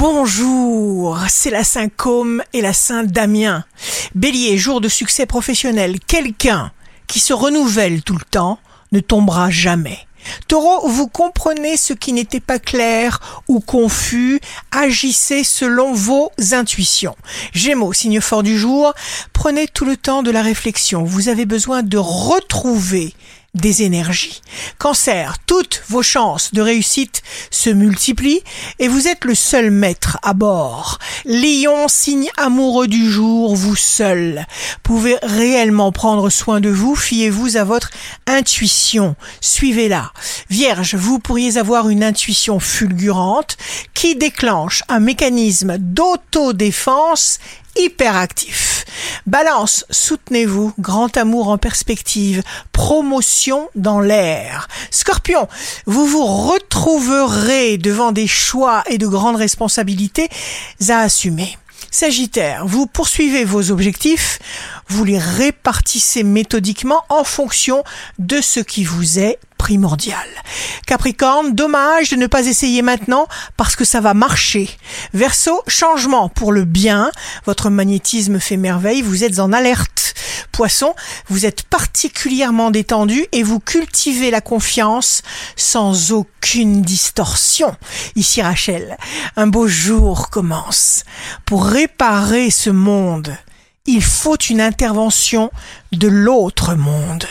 Bonjour, c'est la Saint Côme et la Saint Damien. Bélier, jour de succès professionnel, quelqu'un qui se renouvelle tout le temps ne tombera jamais. Taureau, vous comprenez ce qui n'était pas clair ou confus, agissez selon vos intuitions. Gémeaux, signe fort du jour, prenez tout le temps de la réflexion. Vous avez besoin de retrouver des énergies. Cancer, toutes vos chances de réussite se multiplient et vous êtes le seul maître à bord. Lion, signe amoureux du jour, vous seul pouvez réellement prendre soin de vous, fiez-vous à votre intuition, suivez-la. Vierge, vous pourriez avoir une intuition fulgurante qui déclenche un mécanisme d'autodéfense hyperactif. Balance, soutenez-vous, grand amour en perspective, promotion dans l'air. Scorpion, vous vous retrouverez devant des choix et de grandes responsabilités à assumer. Sagittaire, vous poursuivez vos objectifs, vous les répartissez méthodiquement en fonction de ce qui vous est primordial. Capricorne, dommage de ne pas essayer maintenant parce que ça va marcher. Verseau, changement pour le bien. Votre magnétisme fait merveille, vous êtes en alerte. Poisson, vous êtes particulièrement détendu et vous cultivez la confiance sans aucune distorsion. Ici Rachel, un beau jour commence. Pour réparer ce monde, il faut une intervention de l'autre monde.